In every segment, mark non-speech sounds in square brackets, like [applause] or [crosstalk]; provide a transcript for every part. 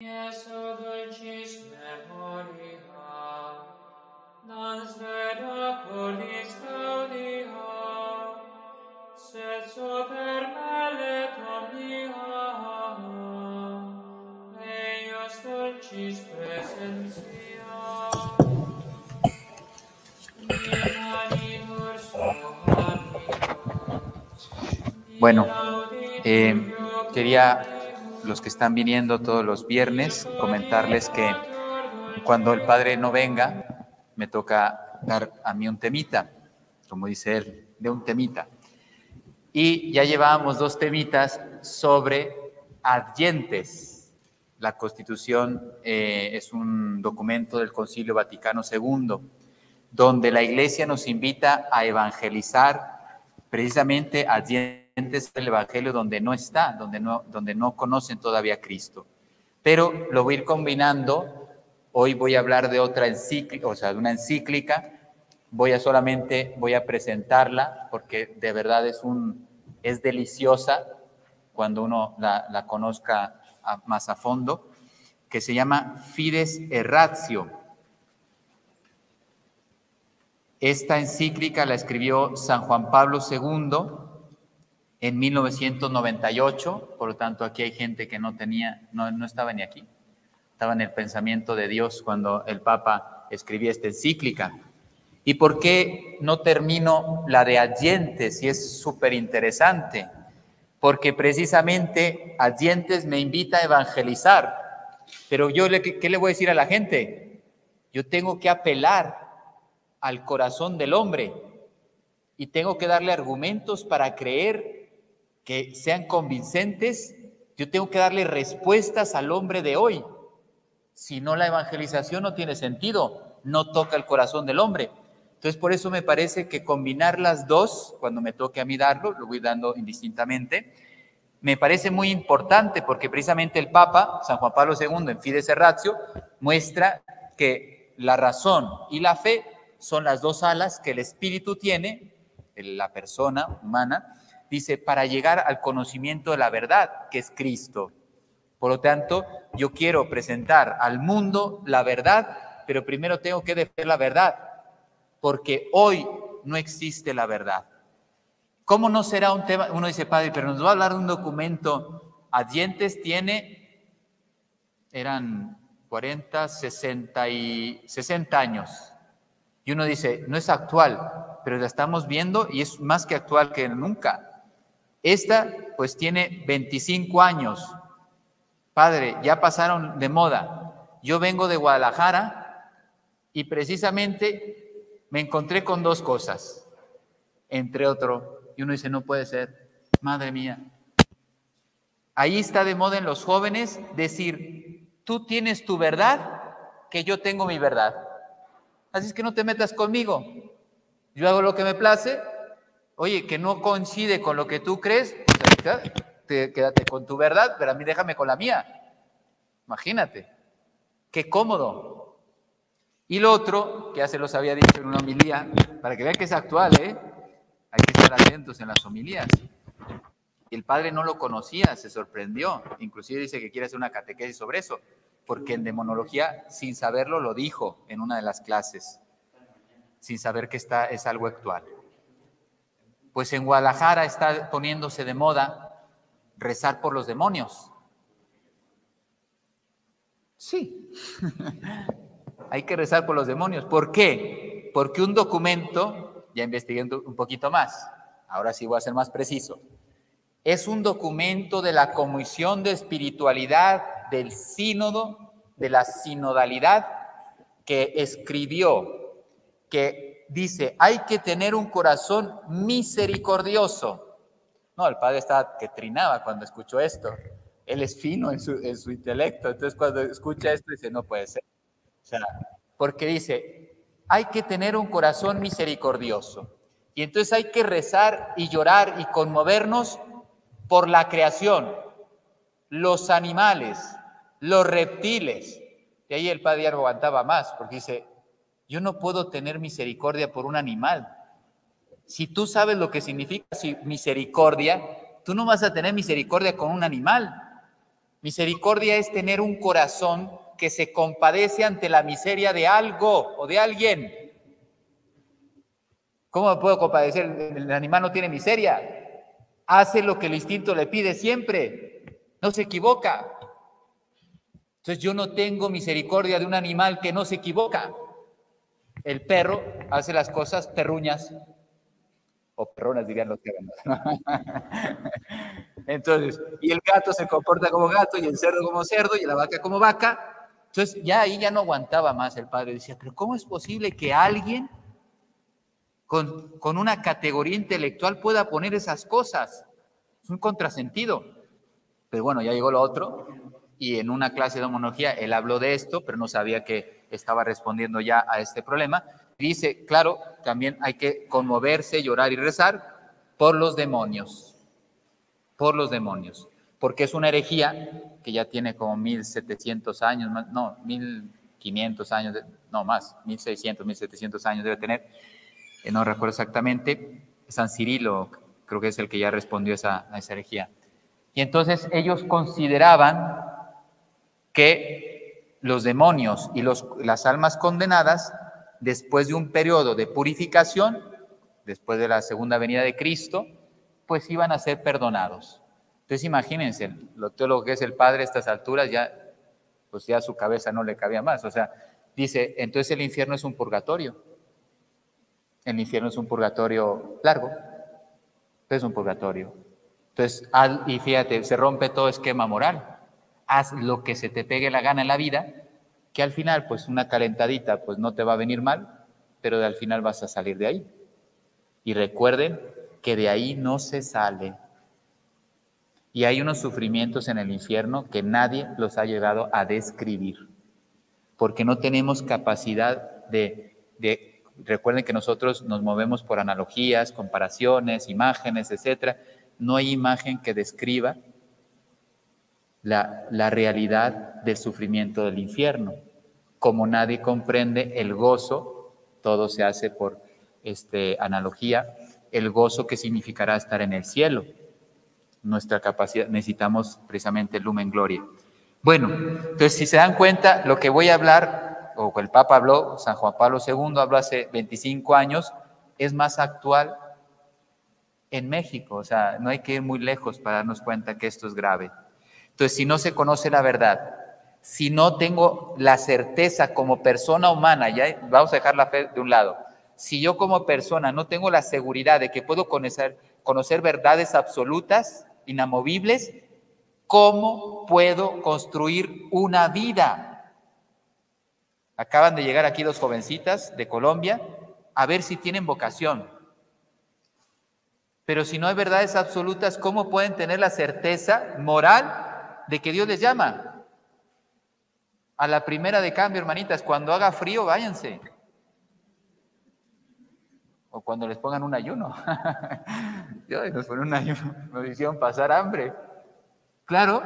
Iesu dulcis memoria, non sveda cordis gaudia, sed super dulcis presentia. Bueno, eh, quería los que están viniendo todos los viernes comentarles que cuando el padre no venga, me toca dar a mí un temita, como dice él, de un temita. Y ya llevábamos dos temitas sobre adyentes. La Constitución eh, es un documento del Concilio Vaticano II, donde la Iglesia nos invita a evangelizar precisamente adyentes del Evangelio donde no está, donde no, donde no conocen todavía a Cristo. Pero lo voy a ir combinando. Hoy voy a hablar de otra encíclica, o sea, de una encíclica. Voy a solamente, voy a presentarla porque de verdad es un, es deliciosa cuando uno la, conozca más a fondo, que se llama Fides Erratio. Esta encíclica la escribió San Juan Pablo II en 1998, por lo tanto aquí hay gente que no tenía, no, no estaba ni aquí, estaba en el pensamiento de Dios cuando el Papa escribía esta encíclica. ¿Y por qué no termino la de Adyentes? Y es súper interesante, porque precisamente Adyentes me invita a evangelizar, pero yo, ¿qué le voy a decir a la gente? Yo tengo que apelar al corazón del hombre y tengo que darle argumentos para creer que sean convincentes. Yo tengo que darle respuestas al hombre de hoy. Si no, la evangelización no tiene sentido, no toca el corazón del hombre. Entonces, por eso me parece que combinar las dos, cuando me toque a mí darlo, lo voy dando indistintamente, me parece muy importante porque precisamente el Papa, San Juan Pablo II, en Fides Ratio, muestra que la razón y la fe son las dos alas que el espíritu tiene, la persona humana, dice, para llegar al conocimiento de la verdad, que es Cristo. Por lo tanto, yo quiero presentar al mundo la verdad, pero primero tengo que defender la verdad, porque hoy no existe la verdad. ¿Cómo no será un tema? Uno dice, padre, pero nos va a hablar de un documento. A dientes tiene, eran 40, 60 y 60 años. Y uno dice, no es actual, pero la estamos viendo y es más que actual que nunca. Esta pues tiene 25 años. Padre, ya pasaron de moda. Yo vengo de Guadalajara y precisamente me encontré con dos cosas, entre otro. Y uno dice, no puede ser, madre mía. Ahí está de moda en los jóvenes decir, tú tienes tu verdad, que yo tengo mi verdad. Así es que no te metas conmigo. Yo hago lo que me place. Oye, que no coincide con lo que tú crees, pues te, quédate con tu verdad, pero a mí déjame con la mía. Imagínate. Qué cómodo. Y lo otro, que ya se los había dicho en una homilía, para que vean que es actual, ¿eh? Hay que estar atentos en las homilías. El padre no lo conocía, se sorprendió. Inclusive dice que quiere hacer una catequesis sobre eso porque en demonología, sin saberlo, lo dijo en una de las clases, sin saber que está, es algo actual. Pues en Guadalajara está poniéndose de moda rezar por los demonios. Sí, [laughs] hay que rezar por los demonios. ¿Por qué? Porque un documento, ya investigué un poquito más, ahora sí voy a ser más preciso, es un documento de la Comisión de Espiritualidad del sínodo, de la sinodalidad, que escribió, que dice, hay que tener un corazón misericordioso. No, el padre estaba que trinaba cuando escuchó esto. Él es fino en su, en su intelecto, entonces cuando escucha esto dice, no puede ser. O sea, porque dice, hay que tener un corazón misericordioso. Y entonces hay que rezar y llorar y conmovernos por la creación, los animales, los reptiles. Y ahí el padre no aguantaba más, porque dice, yo no puedo tener misericordia por un animal. Si tú sabes lo que significa misericordia, tú no vas a tener misericordia con un animal. Misericordia es tener un corazón que se compadece ante la miseria de algo o de alguien. ¿Cómo puedo compadecer? El animal no tiene miseria. Hace lo que el instinto le pide siempre. No se equivoca. Entonces yo no tengo misericordia de un animal que no se equivoca. El perro hace las cosas perruñas o perronas dirían los que [laughs] Entonces, y el gato se comporta como gato y el cerdo como cerdo y la vaca como vaca. Entonces, ya ahí ya no aguantaba más el padre. Decía, pero ¿cómo es posible que alguien con, con una categoría intelectual pueda poner esas cosas? Es un contrasentido. Pero bueno, ya llegó lo otro y en una clase de homología él habló de esto, pero no sabía que estaba respondiendo ya a este problema. Dice, claro, también hay que conmoverse, llorar y rezar por los demonios, por los demonios, porque es una herejía que ya tiene como 1700 años, no, 1500 años, no más, 1600, 1700 años debe tener, eh, no recuerdo exactamente, San Cirilo creo que es el que ya respondió esa, a esa herejía. Y entonces ellos consideraban que los demonios y los, las almas condenadas, después de un periodo de purificación, después de la segunda venida de Cristo, pues iban a ser perdonados. Entonces imagínense, lo teólogo que es el Padre a estas alturas, ya, pues ya su cabeza no le cabía más. O sea, dice, entonces el infierno es un purgatorio. El infierno es un purgatorio largo, es un purgatorio. Entonces, y fíjate, se rompe todo esquema moral haz lo que se te pegue la gana en la vida, que al final, pues una calentadita, pues no te va a venir mal, pero al final vas a salir de ahí. Y recuerden que de ahí no se sale. Y hay unos sufrimientos en el infierno que nadie los ha llegado a describir, porque no tenemos capacidad de, de recuerden que nosotros nos movemos por analogías, comparaciones, imágenes, etcétera. No hay imagen que describa la, realidad del sufrimiento del infierno. Como nadie comprende el gozo, todo se hace por este, analogía, el gozo que significará estar en el cielo. Nuestra capacidad, necesitamos precisamente lumen gloria. Bueno, entonces si se dan cuenta, lo que voy a hablar, o el Papa habló, San Juan Pablo II habló hace 25 años, es más actual en México. O sea, no hay que ir muy lejos para darnos cuenta que esto es grave. Entonces, si no se conoce la verdad, si no tengo la certeza como persona humana, ya vamos a dejar la fe de un lado, si yo como persona no tengo la seguridad de que puedo conocer, conocer verdades absolutas, inamovibles, ¿cómo puedo construir una vida? Acaban de llegar aquí dos jovencitas de Colombia a ver si tienen vocación. Pero si no hay verdades absolutas, ¿cómo pueden tener la certeza moral de que Dios les llama. A la primera de cambio, hermanitas, cuando haga frío, váyanse. O cuando les pongan un ayuno. [laughs] Dios nos pone un ayuno, nos hicieron pasar hambre. Claro,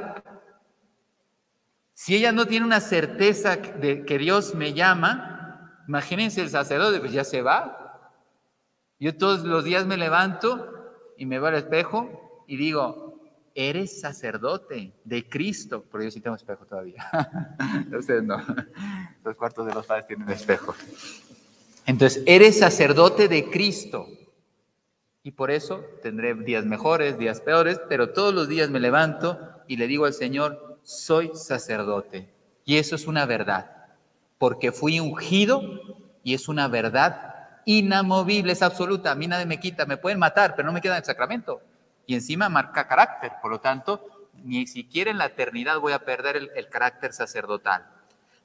si ella no tiene una certeza de que Dios me llama, imagínense el sacerdote, pues ya se va. Yo todos los días me levanto y me voy al espejo y digo, eres sacerdote de Cristo, pero yo sí tengo espejo todavía. [laughs] Ustedes no. Los cuartos de los padres tienen espejo. Entonces, eres sacerdote de Cristo. Y por eso tendré días mejores, días peores, pero todos los días me levanto y le digo al Señor, soy sacerdote. Y eso es una verdad, porque fui ungido y es una verdad inamovible, es absoluta. A mí nadie me quita, me pueden matar, pero no me queda el sacramento y encima marca carácter. Por lo tanto, ni siquiera en la eternidad voy a perder el, carácter sacerdotal,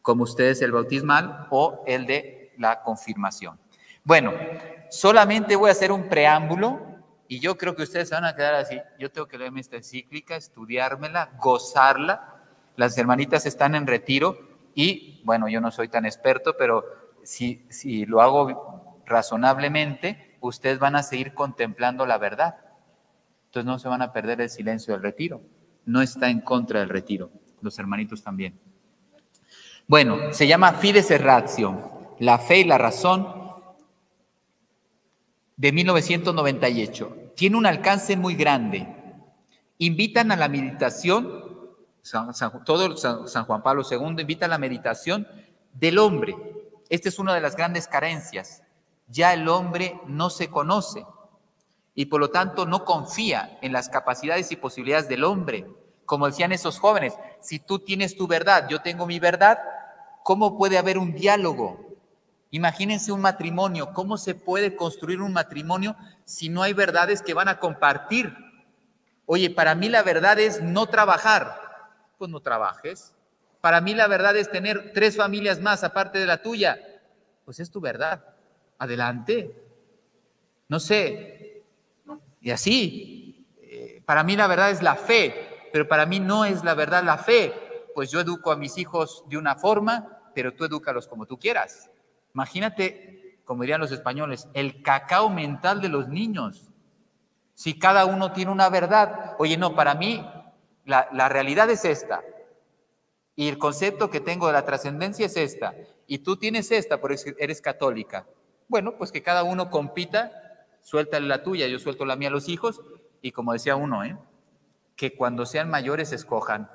como ustedes el bautismal o el de la confirmación. Bueno, solamente voy a hacer un preámbulo y yo creo que ustedes se van a quedar así. Yo tengo que leerme esta encíclica, estudiármela, gozarla. Las hermanitas están en retiro y, bueno, yo no soy tan experto, pero si, si lo hago razonablemente, ustedes van a seguir contemplando la verdad. Entonces no se van a perder el silencio del retiro. No está en contra del retiro. Los hermanitos también. Bueno, se llama Fides et Ratio, la fe y la razón de 1998. Tiene un alcance muy grande. Invitan a la meditación todo San Juan Pablo II invita a la meditación del hombre. Esta es una de las grandes carencias. Ya el hombre no se conoce y por lo tanto no confía en las capacidades y posibilidades del hombre. Como decían esos jóvenes, si tú tienes tu verdad, yo tengo mi verdad, ¿cómo puede haber un diálogo? Imagínense un matrimonio, ¿cómo se puede construir un matrimonio si no hay verdades que van a compartir? Oye, para mí la verdad es no trabajar. Pues no trabajes. Para mí la verdad es tener tres familias más aparte de la tuya. Pues es tu verdad. Adelante. No sé. Y así. Eh, para mí la verdad es la fe, pero para mí no es la verdad la fe. Pues yo educo a mis hijos de una forma, pero tú edúcalos como tú quieras. Imagínate, como dirían los españoles, el cacao mental de los niños. Si cada uno tiene una verdad, oye, no, para mí la, realidad es esta. Y el concepto que tengo de la trascendencia es esta. Y tú tienes esta porque eres católica. Bueno, pues que cada uno compita, suéltale la tuya, yo suelto la mía a los hijos. Y como decía uno, ¿eh? que cuando sean mayores escojan.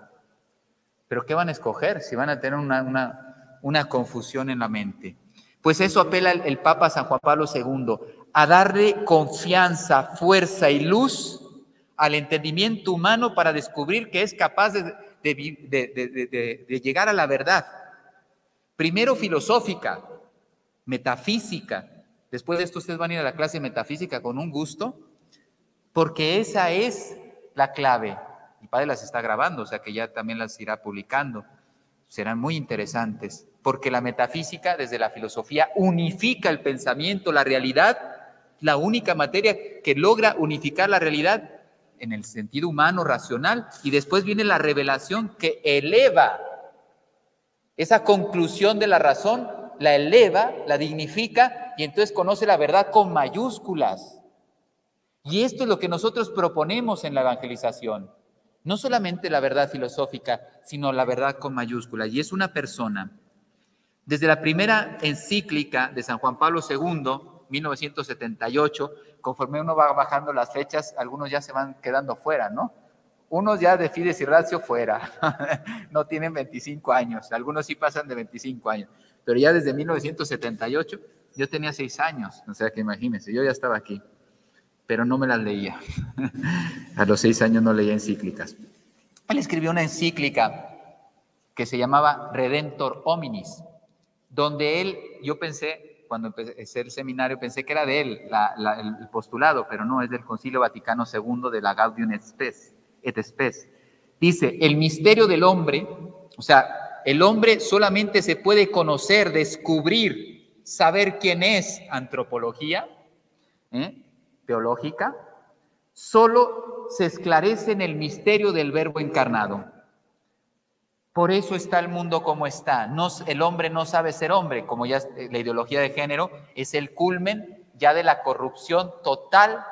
Pero ¿qué van a escoger si van a tener una, una, confusión en la mente? Pues eso apela el Papa San Juan Pablo II a darle confianza, fuerza y luz al entendimiento humano para descubrir que es capaz de, de, llegar a la verdad. Primero filosófica, metafísica. Después de esto ustedes van a ir a la clase de metafísica con un gusto, porque esa es la clave. Mi padre las está grabando, o sea que ya también las irá publicando. Serán muy interesantes, porque la metafísica desde la filosofía unifica el pensamiento, la realidad la única materia que logra unificar la realidad en el sentido humano, racional, y después viene la revelación que eleva esa conclusión de la razón, la eleva, la dignifica, y entonces conoce la verdad con mayúsculas. Y esto es lo que nosotros proponemos en la evangelización. No solamente la verdad filosófica, sino la verdad con mayúsculas. Y es una persona. Desde la primera encíclica de San Juan Pablo II, 1978, conforme uno va bajando las fechas, algunos ya se van quedando fuera, ¿no? Unos ya de Fides y Ratio fuera, [laughs] no tienen 25 años, algunos sí pasan de 25 años, pero ya desde 1978 yo tenía 6 años, o sea que imagínense, yo ya estaba aquí, pero no me las leía. [laughs] A los 6 años no leía encíclicas. Él escribió una encíclica que se llamaba Redentor Hominis, donde él, yo pensé, cuando empecé el seminario, pensé que era de él el postulado, pero no, es del Concilio Vaticano II de la Gaudium et Spes. Et Spes. Dice, el misterio del hombre, o sea, el hombre solamente se puede conocer, descubrir, saber quién es antropología ¿eh? teológica, solo se esclarece en el misterio del verbo encarnado. Por eso está el mundo como está. No, el hombre no sabe ser hombre, como ya eh, la ideología de género es el culmen ya de la corrupción total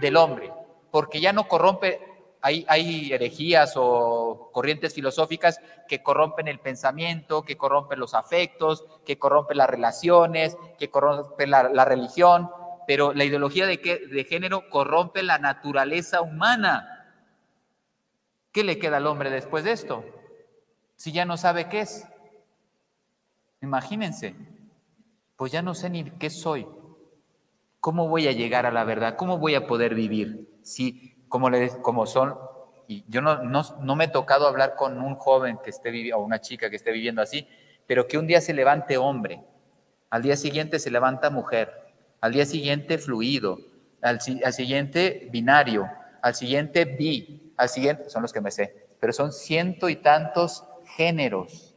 del hombre, porque ya no corrompe, hay, herejías o corrientes filosóficas que corrompen el pensamiento, que corrompen los afectos, que corrompen las relaciones, que corrompen la, la religión, pero la ideología de, de género corrompe la naturaleza humana. ¿Qué le queda al hombre después de esto? si ya no sabe qué es? Imagínense, pues ya no sé ni qué soy. ¿Cómo voy a llegar a la verdad? ¿Cómo voy a poder vivir? Si, como, son, y yo no, no, me he tocado hablar con un joven que esté viviendo, o una chica que esté viviendo así, pero que un día se levante hombre, al día siguiente se levanta mujer, al día siguiente fluido, al, al siguiente binario, al siguiente bi, al siguiente, son los que me sé, pero son ciento y tantos géneros.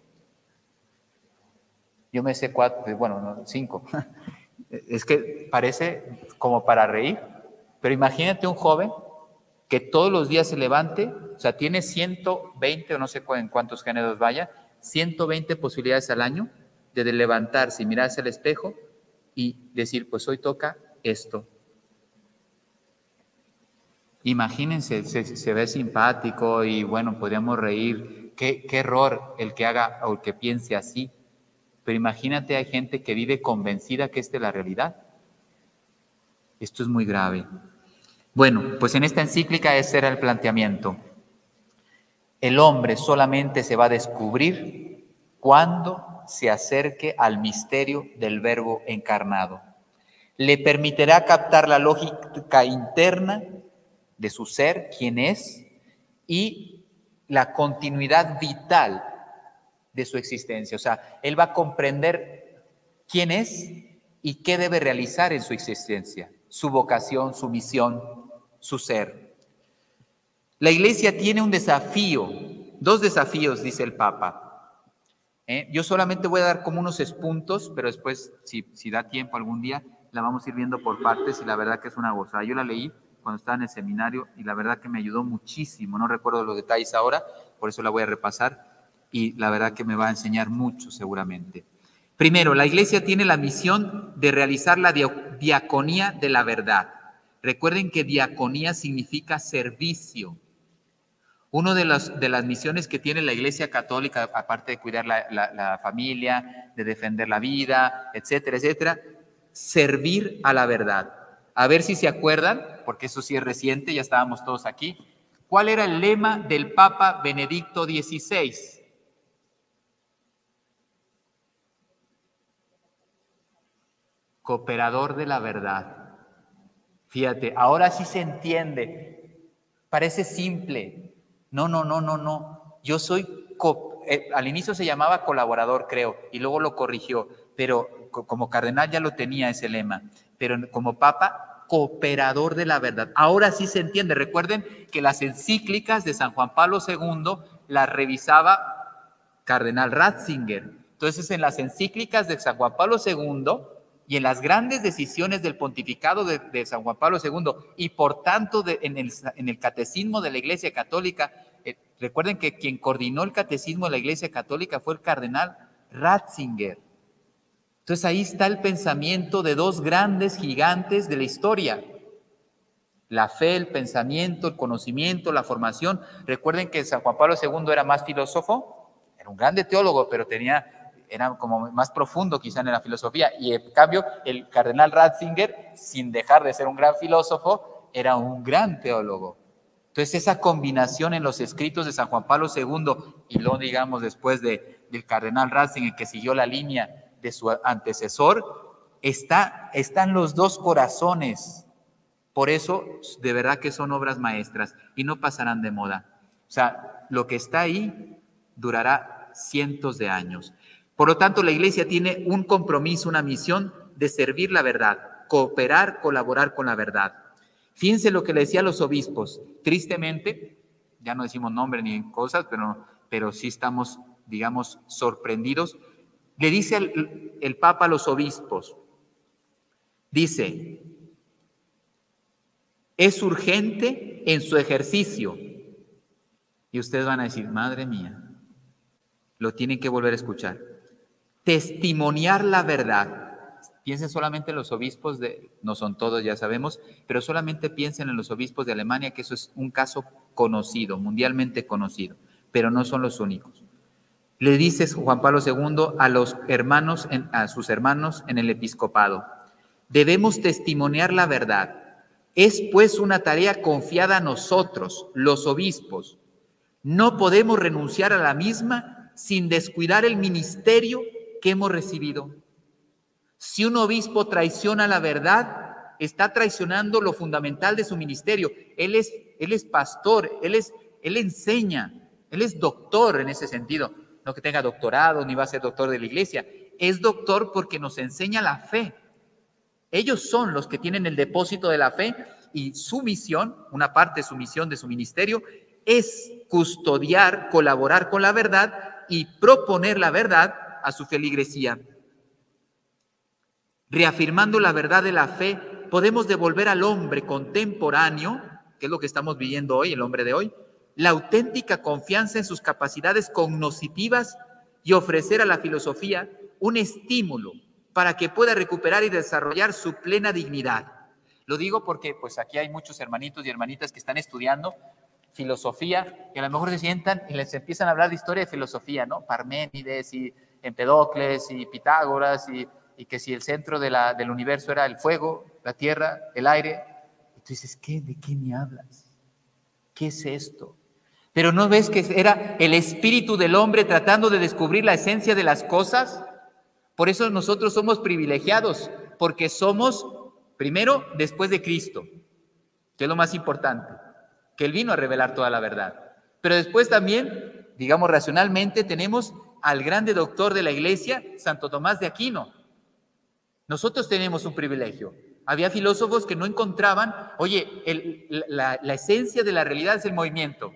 Yo me sé cuatro, bueno, cinco. [laughs] Es que parece como para reír, pero imagínate un joven que todos los días se levante, o sea, tiene 120 o no sé en cuántos géneros vaya, 120 posibilidades al año de levantarse y mirarse al espejo y decir, pues hoy toca esto. Imagínense, se, ve simpático y bueno, podríamos reír, qué, error el que haga o el que piense así. Pero imagínate, hay gente que vive convencida que esta es la realidad. Esto es muy grave. Bueno, pues en esta encíclica ese era el planteamiento. El hombre solamente se va a descubrir cuando se acerque al misterio del Verbo encarnado. Le permitirá captar la lógica interna de su ser, quién es, y la continuidad vital de su existencia. O sea, él va a comprender quién es y qué debe realizar en su existencia, su vocación, su misión, su ser. La iglesia tiene un desafío, dos desafíos, dice el Papa. ¿eh? Yo solamente voy a dar como unos puntos, pero después, si, si da tiempo algún día, la vamos a ir viendo por partes y la verdad que es una gozada. Yo la leí cuando estaba en el seminario y la verdad que me ayudó muchísimo. No recuerdo los detalles ahora, por eso la voy a repasar y la verdad que me va a enseñar mucho seguramente. Primero, la iglesia tiene la misión de realizar la diaconía de la verdad. Recuerden que diaconía significa servicio. Una de las, de las misiones que tiene la Iglesia Católica, aparte de cuidar la, familia, de defender la vida, etcétera, etcétera, servir a la verdad. A ver si se acuerdan, porque eso sí es reciente, ya estábamos todos aquí. ¿Cuál era el lema del Papa Benedicto XVI? Cooperador de la verdad. Fíjate, ahora sí se entiende. Parece simple, no, no, no, no, no. Yo soy, eh, al inicio se llamaba colaborador, creo, y luego lo corrigió, pero como cardenal ya lo tenía ese lema, pero como papa, cooperador de la verdad. Ahora sí se entiende. Recuerden que las encíclicas de San Juan Pablo II las revisaba cardenal Ratzinger. Entonces, en las encíclicas de San Juan Pablo II y en las grandes decisiones del pontificado de, San Juan Pablo II y por tanto en, el, catecismo de la Iglesia Católica Recuerden que quien coordinó el catecismo de la Iglesia Católica fue el cardenal Ratzinger. Entonces ahí está el pensamiento de dos grandes gigantes de la historia. La fe, el pensamiento, el conocimiento, la formación. Recuerden que San Juan Pablo II era más filósofo, era un grande teólogo, pero tenía, era como más profundo quizá en la filosofía. Y en cambio, el cardenal Ratzinger, sin dejar de ser un gran filósofo, era un gran teólogo. Entonces, esa combinación en los escritos de San Juan Pablo II y lo digamos después de, del cardenal Ratzinger que siguió la línea de su antecesor, está, están los dos corazones. Por eso, de verdad que son obras maestras y no pasarán de moda. O sea, lo que está ahí durará cientos de años. Por lo tanto, la iglesia tiene un compromiso, una misión de servir la verdad, cooperar, colaborar con la verdad. Fíjense lo que le decía a los obispos. Tristemente, ya no decimos nombre ni cosas, pero, pero sí estamos, digamos, sorprendidos. Le dice el, el Papa a los obispos, dice, es urgente en su ejercicio. Y ustedes van a decir, madre mía, lo tienen que volver a escuchar. Testimoniar la verdad Piensen solamente en los obispos de, no son todos, ya sabemos, pero solamente piensen en los obispos de Alemania, que eso es un caso conocido, mundialmente conocido, pero no son los únicos. Le dice Juan Pablo II a los hermanos, a sus hermanos en el episcopado, debemos testimoniar la verdad. Es pues una tarea confiada a nosotros, los obispos. No podemos renunciar a la misma sin descuidar el ministerio que hemos recibido. Si un obispo traiciona la verdad, está traicionando lo fundamental de su ministerio. Él es, él es pastor, él, es, él enseña, él es doctor en ese sentido. No que tenga doctorado ni va a ser doctor de la iglesia. Es doctor porque nos enseña la fe. Ellos son los que tienen el depósito de la fe y su misión, una parte de su misión de su ministerio, es custodiar, colaborar con la verdad y proponer la verdad a su feligresía. Reafirmando la verdad de la fe, podemos devolver al hombre contemporáneo, que es lo que estamos viviendo hoy, el hombre de hoy, la auténtica confianza en sus capacidades cognoscitivas y ofrecer a la filosofía un estímulo para que pueda recuperar y desarrollar su plena dignidad. Lo digo porque pues aquí hay muchos hermanitos y hermanitas que están estudiando filosofía y a lo mejor se sientan y les empiezan a hablar de historia de filosofía, ¿no? Parménides y Empedocles y Pitágoras y que si el centro del universo era el fuego, la tierra, el aire, y tú dices, ¿qué, ¿de qué me hablas? ¿Qué es esto? Pero ¿no ves que era el espíritu del hombre tratando de descubrir la esencia de las cosas? Por eso nosotros somos privilegiados, porque somos, primero, después de Cristo, que es lo más importante, que Él vino a revelar toda la verdad. Pero después también, digamos racionalmente, tenemos al grande doctor de la iglesia, Santo Tomás de Aquino. Nosotros tenemos un privilegio. Había filósofos que no encontraban, oye, la, esencia de la realidad es el movimiento.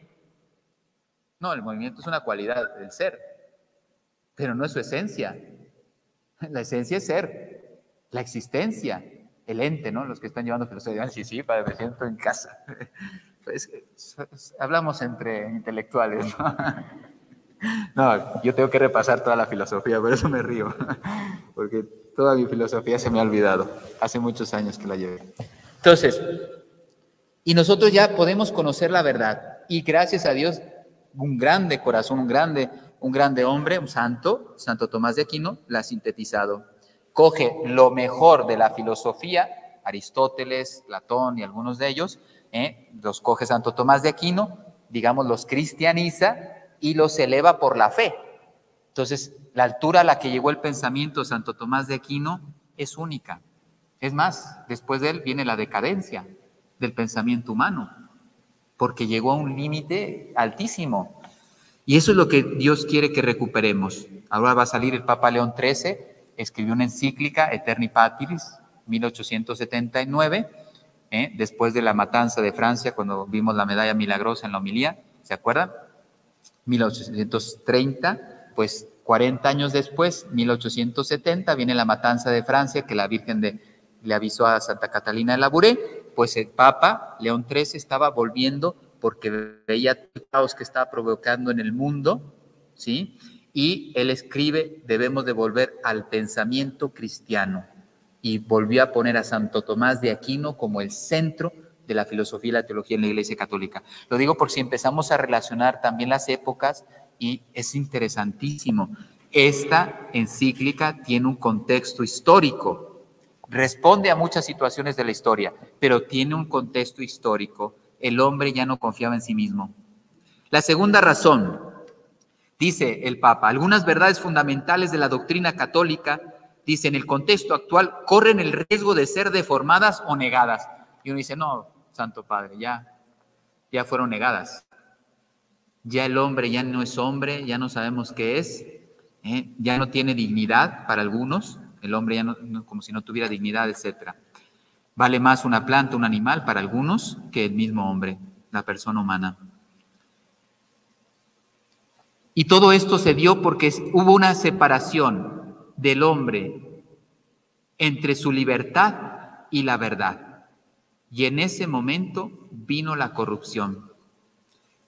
No, el movimiento es una cualidad del ser, pero no es su esencia. La esencia es ser, la existencia, el ente, ¿no? Los que están llevando filosofía, sí, sí, padre, me siento en casa. [laughs] Pues, hablamos entre intelectuales, ¿no? [laughs] No, yo tengo que repasar toda la filosofía, por eso me río, [laughs] porque toda mi filosofía se me ha olvidado. Hace muchos años que la llevé. Entonces, y nosotros ya podemos conocer la verdad, y gracias a Dios, un grande corazón, un grande un grande hombre, un santo, Santo Tomás de Aquino, la ha sintetizado. Coge lo mejor de la filosofía, Aristóteles, Platón y algunos de ellos, ¿eh? los coge Santo Tomás de Aquino, digamos, los cristianiza y los eleva por la fe. Entonces, la altura a la que llegó el pensamiento de Santo Tomás de Aquino es única. Es más, después de él viene la decadencia del pensamiento humano, porque llegó a un límite altísimo. Y eso es lo que Dios quiere que recuperemos. Ahora va a salir el Papa León XIII, escribió una encíclica, Eterni Patris, 1879, ¿eh? después de la matanza de Francia, cuando vimos la medalla milagrosa en la homilía, ¿se acuerdan? 1830, pues 40 años después, 1870, viene la matanza de Francia, que la Virgen de, le avisó a Santa Catalina de Labouré, pues el Papa León XIII estaba volviendo porque veía el caos que estaba provocando en el mundo, ¿sí? Y él escribe, debemos de volver al pensamiento cristiano. Y volvió a poner a Santo Tomás de Aquino como el centro de la filosofía y la teología en la Iglesia Católica. Lo digo por si empezamos a relacionar también las épocas y es interesantísimo. Esta encíclica tiene un contexto histórico, responde a muchas situaciones de la historia, pero tiene un contexto histórico el hombre ya no confiaba en sí mismo. La segunda razón, dice el Papa, algunas verdades fundamentales de la doctrina católica, dice, en el contexto actual, corren el riesgo de ser deformadas o negadas. Y uno dice, no, Santo Padre, ya, ya fueron negadas. Ya el hombre ya no es hombre, ya no sabemos qué es, ¿eh? ya no tiene dignidad para algunos, el hombre ya no, como si no tuviera dignidad, etcétera. Vale más una planta, un animal para algunos que el mismo hombre, la persona humana. Y todo esto se dio porque hubo una separación del hombre entre su libertad y la verdad. Y en ese momento vino la corrupción.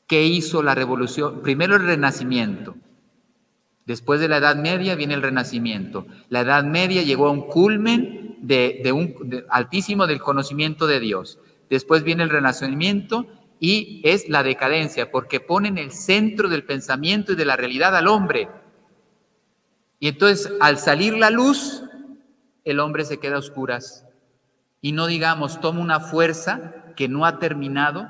¿Qué hizo la revolución? Primero el renacimiento. Después de la Edad Media viene el renacimiento. La Edad Media llegó a un culmen de, un altísimo del conocimiento de Dios. Después viene el renacimiento y es la decadencia, porque pone en el centro del pensamiento y de la realidad al hombre. Y entonces, al salir la luz, el hombre se queda a oscuras. Y no digamos, toma una fuerza que no ha terminado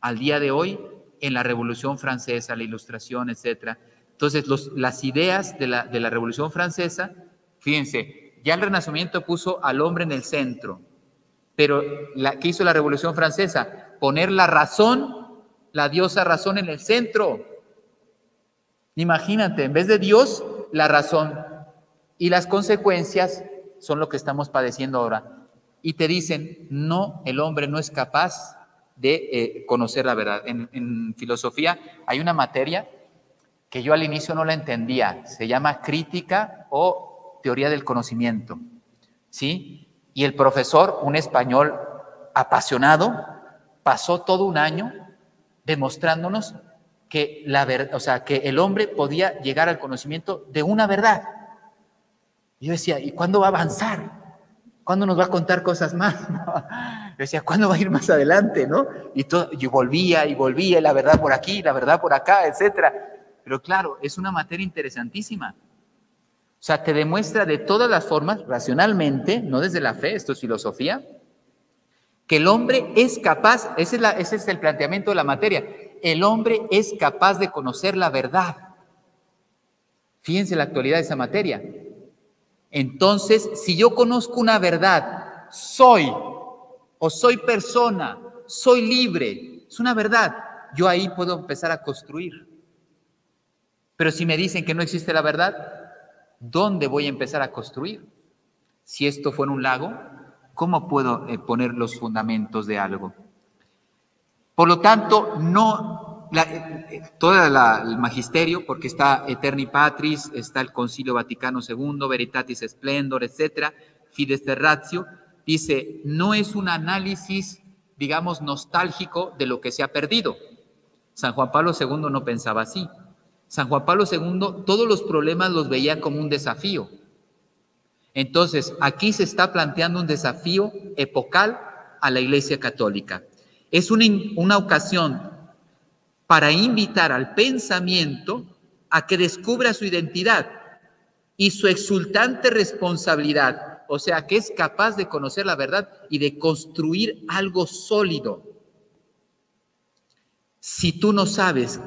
al día de hoy en la Revolución Francesa, la Ilustración, etc. Entonces, las ideas de la, de la Revolución Francesa, fíjense, ya el Renacimiento puso al hombre en el centro, pero la, ¿qué hizo la Revolución Francesa? Poner la razón, la diosa razón en el centro. Imagínate, en vez de Dios, la razón. Y las consecuencias son lo que estamos padeciendo ahora. Y te dicen, no, el hombre no es capaz de eh, conocer la verdad. En, filosofía hay una materia que yo al inicio no la entendía, se llama crítica o teoría del conocimiento, ¿sí? Y el profesor, un español apasionado, pasó todo un año demostrándonos que la verdad, o sea, que el hombre podía llegar al conocimiento de una verdad. Y yo decía, ¿y cuándo va a avanzar? ¿Cuándo nos va a contar cosas más? [laughs] Yo decía, ¿cuándo va a ir más adelante? ¿no? Y todo, yo volvía y volvía, la verdad por aquí, la verdad por acá, etcétera. Pero claro, es una materia interesantísima. O sea, te demuestra de todas las formas, racionalmente, no desde la fe, esto es filosofía, que el hombre es capaz, es, ese es el planteamiento de la materia, el hombre es capaz de conocer la verdad. Fíjense la actualidad de esa materia. Entonces, si yo conozco una verdad, soy o soy persona, soy libre, es una verdad, yo ahí puedo empezar a construir. Pero si me dicen que no existe la verdad, ¿dónde voy a empezar a construir? Si esto fuera un lago, ¿cómo puedo eh, poner los fundamentos de algo? Por lo tanto, no eh, todo el magisterio, porque está Eterni Patris, está el Concilio Vaticano II, Veritatis Splendor, etcétera, Fides Terratio, dice, no es un análisis, digamos, nostálgico de lo que se ha perdido. San Juan Pablo II no pensaba así. San Juan Pablo II todos los problemas los veía como un desafío. Entonces, aquí se está planteando un desafío epocal a la Iglesia Católica. Es una, una ocasión para invitar al pensamiento a que descubra su identidad y su exultante responsabilidad, o sea, que es capaz de conocer la verdad y de construir algo sólido. Si tú no sabes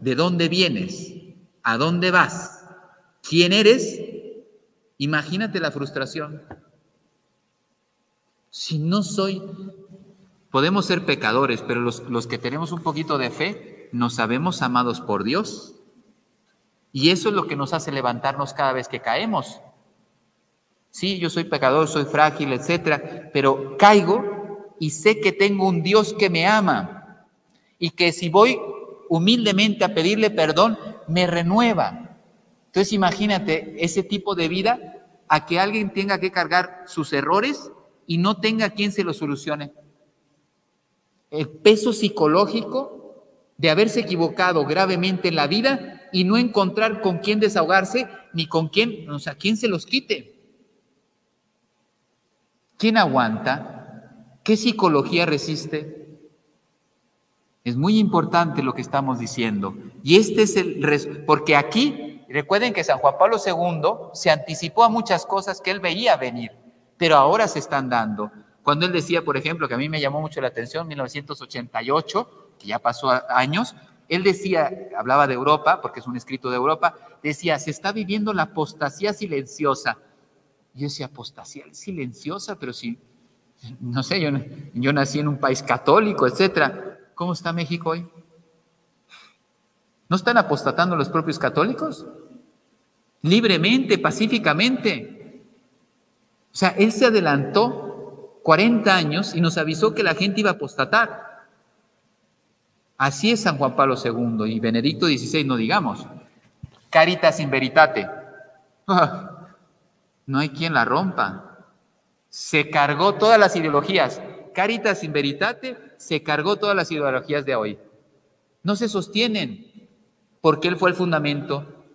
de dónde vienes, a dónde vas, quién eres, imagínate la frustración. Si no soy, podemos ser pecadores, pero los, los que tenemos un poquito de fe, nos sabemos amados por Dios. Y eso es lo que nos hace levantarnos cada vez que caemos. Sí, yo soy pecador, soy frágil, etcétera, pero caigo y sé que tengo un Dios que me ama y que si voy humildemente a pedirle perdón, me renueva. Entonces imagínate ese tipo de vida a que alguien tenga que cargar sus errores y no tenga quien se los solucione. El peso psicológico de haberse equivocado gravemente en la vida y no encontrar con quién desahogarse ni con quién, o sea, quién se los quite. ¿Quién aguanta? ¿Qué psicología resiste? Es muy importante lo que estamos diciendo. Y este es el... Porque aquí, recuerden que San Juan Pablo II se anticipó a muchas cosas que él veía venir, pero ahora se están dando. Cuando él decía, por ejemplo, que a mí me llamó mucho la atención, 1988, que ya pasó años, él decía, hablaba de Europa, porque es un escrito de Europa, decía, se está viviendo la apostasía silenciosa. Yo decía, apostasía silenciosa, pero si, no sé, yo, yo nací en un país católico, etcétera. ¿Cómo está México hoy? ¿No están apostatando los propios católicos? Libremente, pacíficamente. O sea, él se adelantó 40 años y nos avisó que la gente iba a apostatar. Así es San Juan Pablo II y Benedicto XVI, no digamos. Caritas in veritate. [laughs] no hay quien la rompa. Se cargó todas las ideologías. Caritas in veritate se cargó todas las ideologías de hoy. No se sostienen, porque Él fue el fundamento.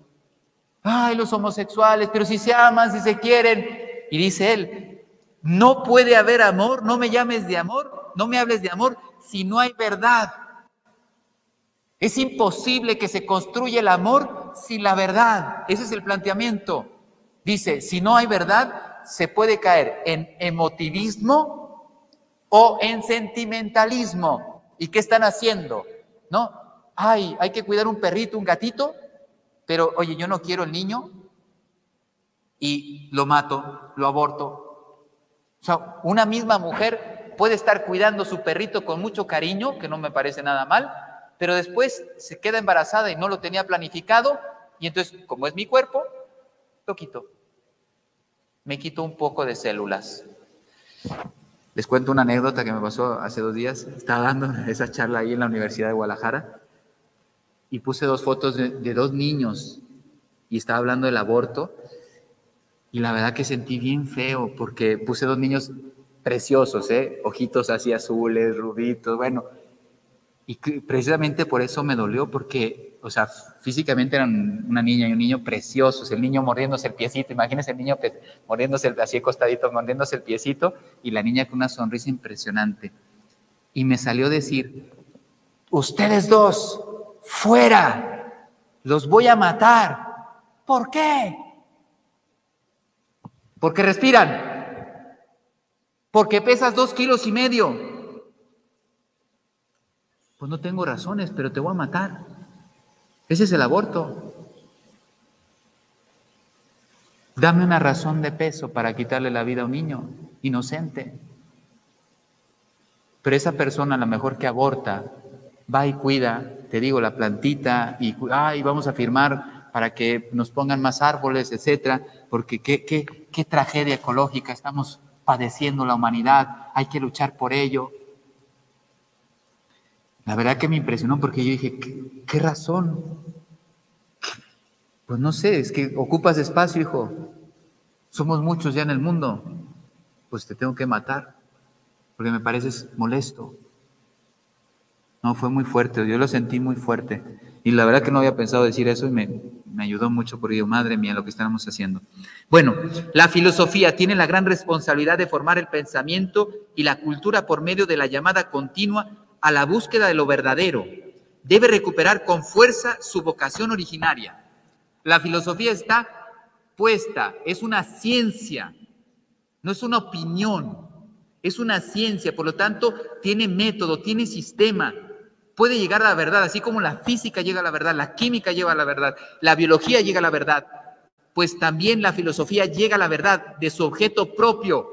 Ay, los homosexuales, pero si se aman, si se quieren. Y dice Él, no puede haber amor, no me llames de amor, no me hables de amor si no hay verdad. Es imposible que se construya el amor sin la verdad. Ese es el planteamiento. Dice, si no hay verdad, se puede caer en emotivismo o en sentimentalismo. ¿Y qué están haciendo? ¿No? Ay, hay que cuidar un perrito, un gatito, pero oye, yo no quiero el niño y lo mato, lo aborto. O sea, una misma mujer puede estar cuidando su perrito con mucho cariño, que no me parece nada mal, pero después se queda embarazada y no lo tenía planificado, y entonces, como es mi cuerpo, lo quito. Me quito un poco de células. Les cuento una anécdota que me pasó hace dos días. Estaba dando [laughs] esa charla ahí en la Universidad de Guadalajara y puse dos fotos de, dos niños y estaba hablando del aborto y la verdad que sentí bien feo porque puse dos niños preciosos, ¿eh? ojitos así azules, rubitos, bueno, y precisamente por eso me dolió porque o sea, físicamente eran una niña y un niño preciosos, el niño mordiéndose el piecito, imagínense el niño mordiéndose así costadito, mordiéndose el piecito, y la niña con una sonrisa impresionante. Y me salió decir, ustedes dos, fuera, los voy a matar. ¿Por qué? Porque respiran, porque pesas dos kilos y medio, Pues no tengo razones, pero te voy a matar. Ese es el aborto. Dame una razón de peso para quitarle la vida a un niño inocente. Pero esa persona, a lo mejor que aborta, va y cuida, te digo, la plantita y, ay, vamos a firmar para que nos pongan más árboles, etcétera, porque qué, qué, qué tragedia ecológica estamos padeciendo la humanidad, hay que luchar por ello. La verdad que me impresionó porque yo dije, ¿qué, razón? Pues no sé, es que ocupas espacio, hijo. Somos muchos ya en el mundo. Pues te tengo que matar, porque me pareces molesto. No, fue muy fuerte, yo lo sentí muy fuerte. Y la verdad que no había pensado decir eso y me, me ayudó mucho por ello, madre mía, lo que estamos haciendo. Bueno, la filosofía tiene la gran responsabilidad de formar el pensamiento y la cultura por medio de la llamada continua a la búsqueda de lo verdadero. Debe recuperar con fuerza su vocación originaria. La filosofía está puesta, es una ciencia, no es una opinión, es una ciencia, por lo tanto, tiene método, tiene sistema, puede llegar a la verdad, así como la física llega a la verdad, la química llega a la verdad, la biología llega a la verdad, pues también la filosofía llega a la verdad de su objeto propio,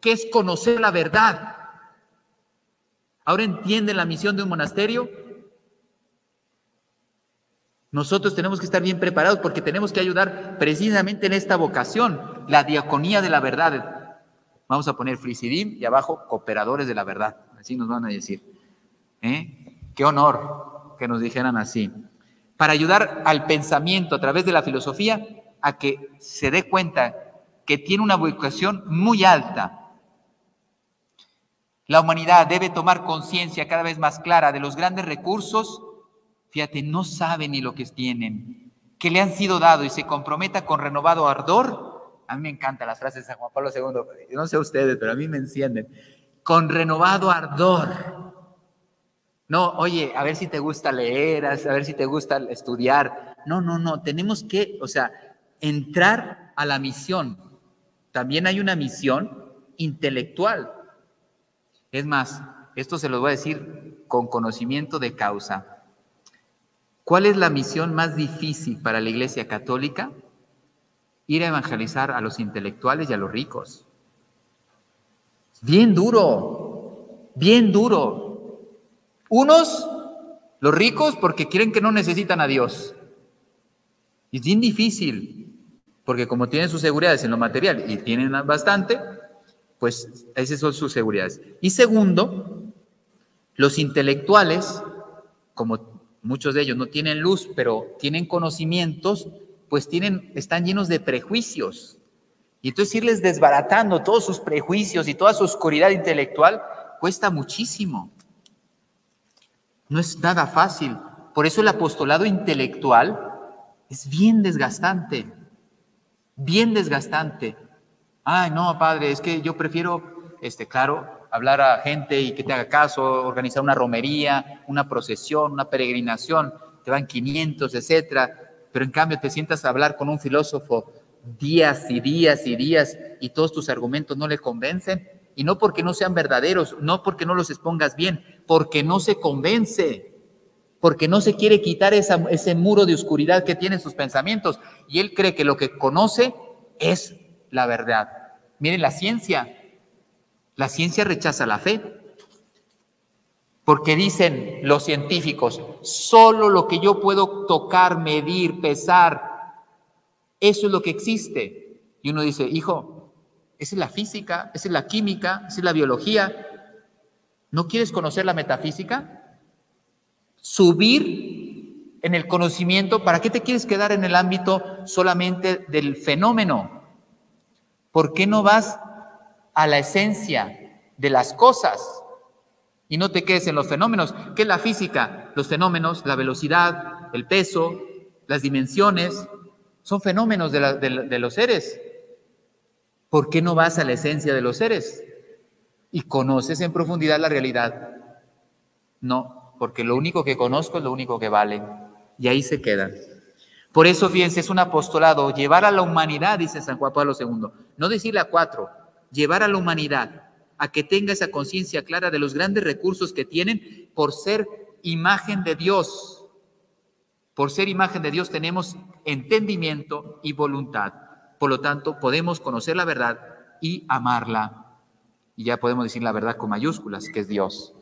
que es conocer la verdad. ¿Ahora entienden la misión de un monasterio? Nosotros tenemos que estar bien preparados porque tenemos que ayudar precisamente en esta vocación, la diaconía de la verdad. Vamos a poner Frisidim y abajo cooperadores de la verdad, así nos van a decir. ¿Eh? Qué honor que nos dijeran así. Para ayudar al pensamiento a través de la filosofía a que se dé cuenta que tiene una vocación muy alta. La humanidad debe tomar conciencia cada vez más clara de los grandes recursos, fíjate, no saben ni lo que tienen, que le han sido dados y se comprometa con renovado ardor. A mí me encantan las frases de San Juan Pablo II, no sé ustedes, pero a mí me encienden. Con renovado ardor no, oye, a ver si te gusta leer, a ver si te gusta estudiar. No, no, no, tenemos que, o sea, entrar a la misión. También hay una misión intelectual. Es más, esto se lo voy a decir con conocimiento de causa. ¿Cuál es la misión más difícil para la Iglesia Católica? Ir a evangelizar a los intelectuales y a los ricos. Bien duro, bien duro. Unos, los ricos, porque creen que no necesitan a Dios. Y es bien difícil, porque como tienen sus seguridades en lo material y tienen bastante, pues esas son sus seguridades. Y segundo, los intelectuales, como muchos de ellos no tienen luz, pero tienen conocimientos, pues tienen, están llenos de prejuicios. Y entonces irles desbaratando todos sus prejuicios y toda su oscuridad intelectual cuesta muchísimo. No es nada fácil. Por eso el apostolado intelectual es bien desgastante, bien desgastante. Ay, no, padre, es que yo prefiero, este, claro, hablar a gente y que te haga caso, organizar una romería, una procesión, una peregrinación, te van 500, etcétera. Pero en cambio te sientas a hablar con un filósofo días y días y días y todos tus argumentos no le convencen. Y no porque no sean verdaderos, no porque no los expongas bien, porque no se convence, porque no se quiere quitar ese muro de oscuridad que tiene sus pensamientos. Y él cree que lo que conoce es la verdad. Miren, la ciencia, la ciencia rechaza la fe. Porque dicen los científicos, solo lo que yo puedo tocar, medir, pesar, eso es lo que existe. Y uno dice, hijo, esa es la física, esa es la química, esa es la biología, ¿No quieres conocer la metafísica? Subir en el conocimiento, ¿para qué te quieres quedar en el ámbito solamente del fenómeno? ¿Por qué no vas a la esencia de las cosas y no te quedes en los fenómenos? ¿Qué es la física? Los fenómenos, la velocidad, el peso, las dimensiones, son fenómenos de, los seres. ¿Por qué no vas a la esencia de los seres? y conoces en profundidad la realidad. No, porque lo único que conozco es lo único que vale. Y ahí se quedan. Por eso, fíjense, es un apostolado, llevar a la humanidad, dice San Juan Pablo II, no decirle a cuatro, llevar a la humanidad a que tenga esa conciencia clara de los grandes recursos que tienen por ser imagen de Dios. Por ser imagen de Dios tenemos entendimiento y voluntad. Por lo tanto, podemos conocer la verdad y amarla. Y ya podemos decir la verdad con mayúsculas, que es Dios.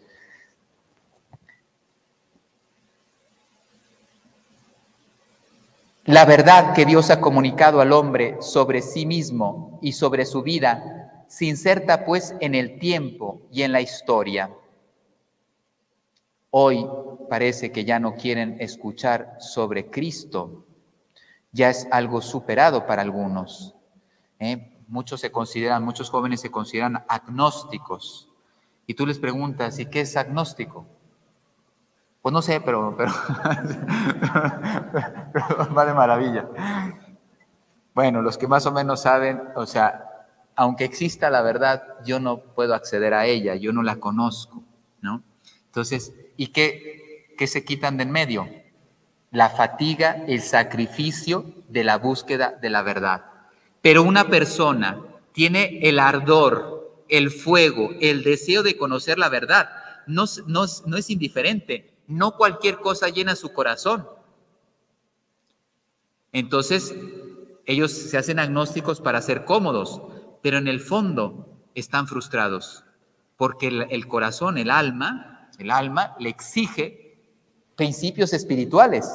La verdad que Dios ha comunicado al hombre sobre sí mismo y sobre su vida se inserta pues en el tiempo y en la historia. Hoy parece que ya no quieren escuchar sobre Cristo, ya es algo superado para algunos. ¿eh? Muchos se consideran, muchos jóvenes se consideran agnósticos. Y tú les preguntas, ¿y qué es agnóstico? Pues no sé, [laughs] pero, pero, va de maravilla. Bueno, los que más o menos saben, o sea, aunque exista la verdad, yo no puedo acceder a ella, yo no la conozco, ¿no? Entonces, ¿y qué, qué se quitan de en medio? La fatiga, el sacrificio de la búsqueda de la verdad. Pero una persona tiene el ardor, el fuego, el deseo de conocer la verdad. No, no, no es indiferente no cualquier cosa llena su corazón. Entonces, ellos se hacen agnósticos para ser cómodos, pero en el fondo están frustrados, porque el, corazón, el alma, el alma le exige principios espirituales.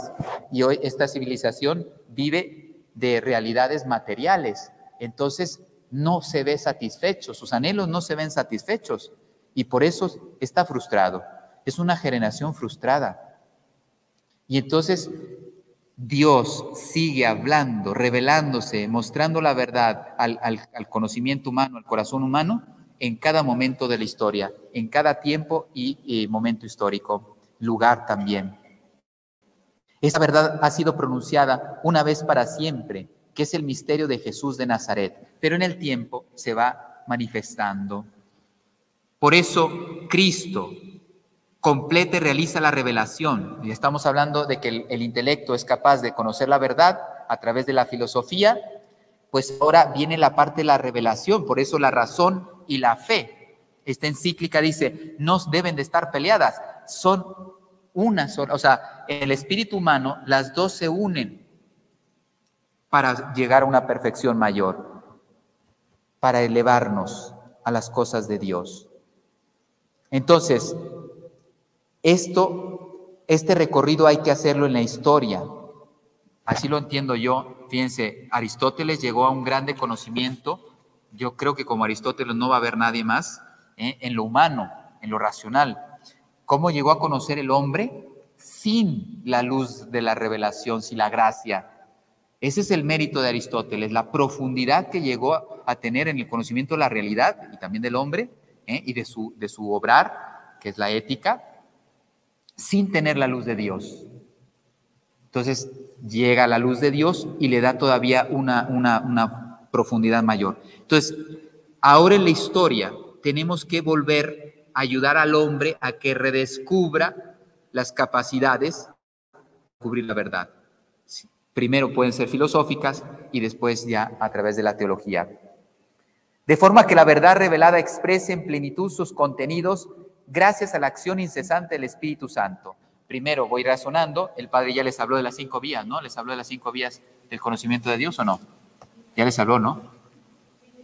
Y hoy esta civilización vive de realidades materiales. Entonces, no se ve satisfecho, sus anhelos no se ven satisfechos y por eso está frustrado es una generación frustrada. Y entonces Dios sigue hablando, revelándose, mostrando la verdad al, conocimiento humano, al corazón humano, en cada momento de la historia, en cada tiempo y, y momento histórico, lugar también. Esa verdad ha sido pronunciada una vez para siempre, que es el misterio de Jesús de Nazaret, pero en el tiempo se va manifestando. Por eso Cristo, completa y realiza la revelación. Y estamos hablando de que el, intelecto es capaz de conocer la verdad a través de la filosofía, pues ahora viene la parte de la revelación, por eso la razón y la fe. Esta encíclica dice, no deben de estar peleadas, son una sola, o sea, el espíritu humano, las dos se unen para llegar a una perfección mayor, para elevarnos a las cosas de Dios. Entonces, esto, este recorrido hay que hacerlo en la historia. Así lo entiendo yo. Fíjense, Aristóteles llegó a un grande conocimiento. Yo creo que como Aristóteles no va a haber nadie más ¿eh? en lo humano, en lo racional. ¿Cómo llegó a conocer el hombre? Sin la luz de la revelación, sin la gracia. Ese es el mérito de Aristóteles, la profundidad que llegó a tener en el conocimiento de la realidad y también del hombre ¿eh? y de su, de su obrar, que es la ética, sin tener la luz de Dios. Entonces llega la luz de Dios y le da todavía una, una, profundidad mayor. Entonces, ahora en la historia tenemos que volver a ayudar al hombre a que redescubra las capacidades de cubrir la verdad. Primero pueden ser filosóficas y después ya a través de la teología. De forma que la verdad revelada exprese en plenitud sus contenidos gracias a la acción incesante del Espíritu Santo. Primero voy razonando, el Padre ya les habló de las cinco vías, ¿no? ¿Les habló de las cinco vías del conocimiento de Dios o no? Ya les habló, ¿no?